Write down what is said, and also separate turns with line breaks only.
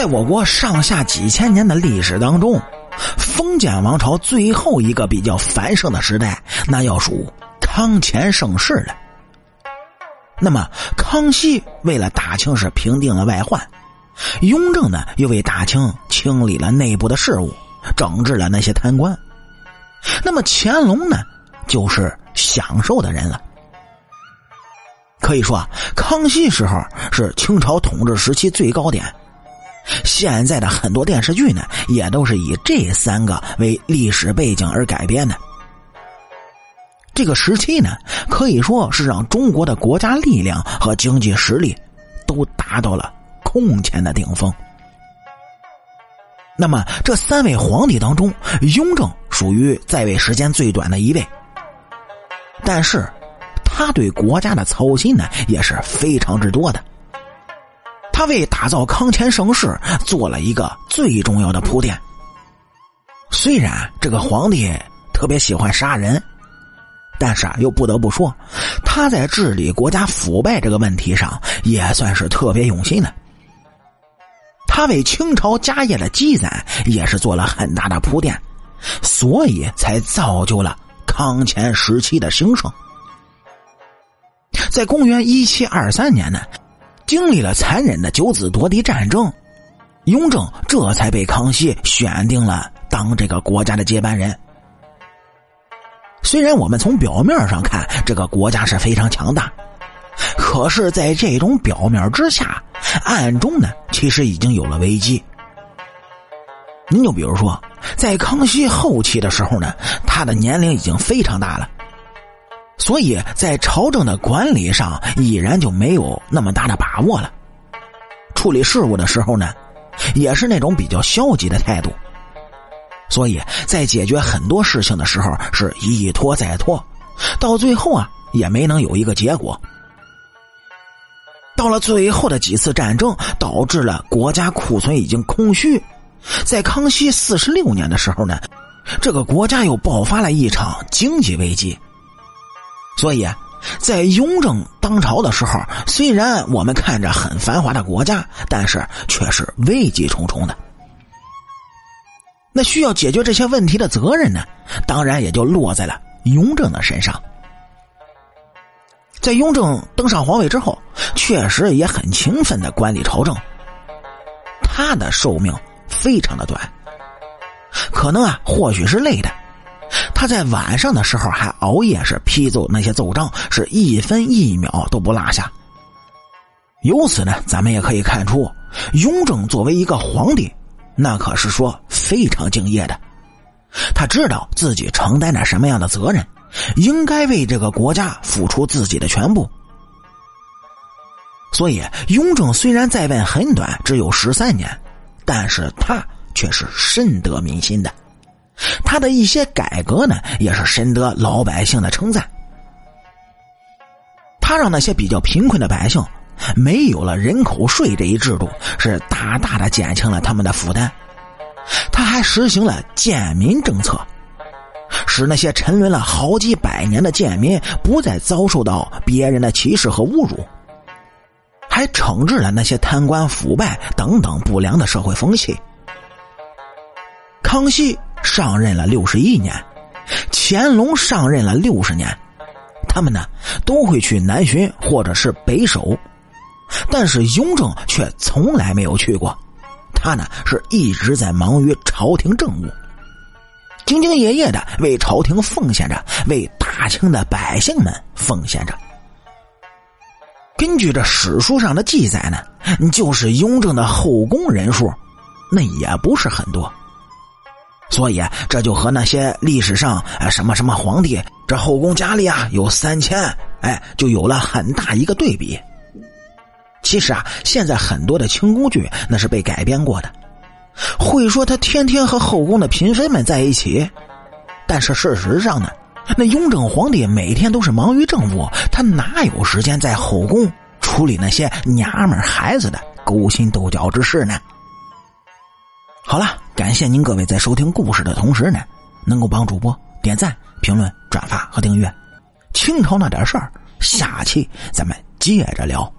在我国上下几千年的历史当中，封建王朝最后一个比较繁盛的时代，那要数康乾盛世了。那么，康熙为了大清是平定了外患，雍正呢又为大清清理了内部的事务，整治了那些贪官。那么乾隆呢，就是享受的人了。可以说啊，康熙时候是清朝统治时期最高点。现在的很多电视剧呢，也都是以这三个为历史背景而改编的。这个时期呢，可以说是让中国的国家力量和经济实力都达到了空前的顶峰。那么，这三位皇帝当中，雍正属于在位时间最短的一位，但是他对国家的操心呢，也是非常之多的。他为打造康乾盛世做了一个最重要的铺垫。虽然这个皇帝特别喜欢杀人。但是啊，又不得不说，他在治理国家腐败这个问题上也算是特别用心的。他为清朝家业的积攒也是做了很大的铺垫，所以才造就了康乾时期的兴盛。在公元一七二三年呢，经历了残忍的九子夺嫡战争，雍正这才被康熙选定了当这个国家的接班人。虽然我们从表面上看这个国家是非常强大，可是，在这种表面之下，暗中呢，其实已经有了危机。您就比如说，在康熙后期的时候呢，他的年龄已经非常大了，所以在朝政的管理上，已然就没有那么大的把握了。处理事务的时候呢，也是那种比较消极的态度。所以在解决很多事情的时候是一拖再拖，到最后啊也没能有一个结果。到了最后的几次战争，导致了国家库存已经空虚。在康熙四十六年的时候呢，这个国家又爆发了一场经济危机。所以，在雍正当朝的时候，虽然我们看着很繁华的国家，但是却是危机重重的。那需要解决这些问题的责任呢？当然也就落在了雍正的身上。在雍正登上皇位之后，确实也很勤奋的管理朝政。他的寿命非常的短，可能啊，或许是累的，他在晚上的时候还熬夜是批奏那些奏章，是一分一秒都不落下。由此呢，咱们也可以看出，雍正作为一个皇帝。那可是说非常敬业的，他知道自己承担着什么样的责任，应该为这个国家付出自己的全部。所以，雍正虽然在位很短，只有十三年，但是他却是深得民心的。他的一些改革呢，也是深得老百姓的称赞。他让那些比较贫困的百姓。没有了人口税这一制度，是大大的减轻了他们的负担。他还实行了贱民政策，使那些沉沦了好几百年的贱民不再遭受到别人的歧视和侮辱，还惩治了那些贪官腐败等等不良的社会风气。康熙上任了六十一年，乾隆上任了六十年，他们呢都会去南巡或者是北守。但是雍正却从来没有去过，他呢是一直在忙于朝廷政务，兢兢业业的为朝廷奉献着，为大清的百姓们奉献着。根据这史书上的记载呢，就是雍正的后宫人数，那也不是很多，所以这就和那些历史上什么什么皇帝这后宫佳丽啊有三千，哎，就有了很大一个对比。其实啊，现在很多的清宫剧那是被改编过的，会说他天天和后宫的嫔妃们在一起，但是事实上呢，那雍正皇帝每天都是忙于政务，他哪有时间在后宫处理那些娘们孩子的勾心斗角之事呢？好了，感谢您各位在收听故事的同时呢，能够帮主播点赞、评论、转发和订阅。清朝那点事儿，下期咱们接着聊。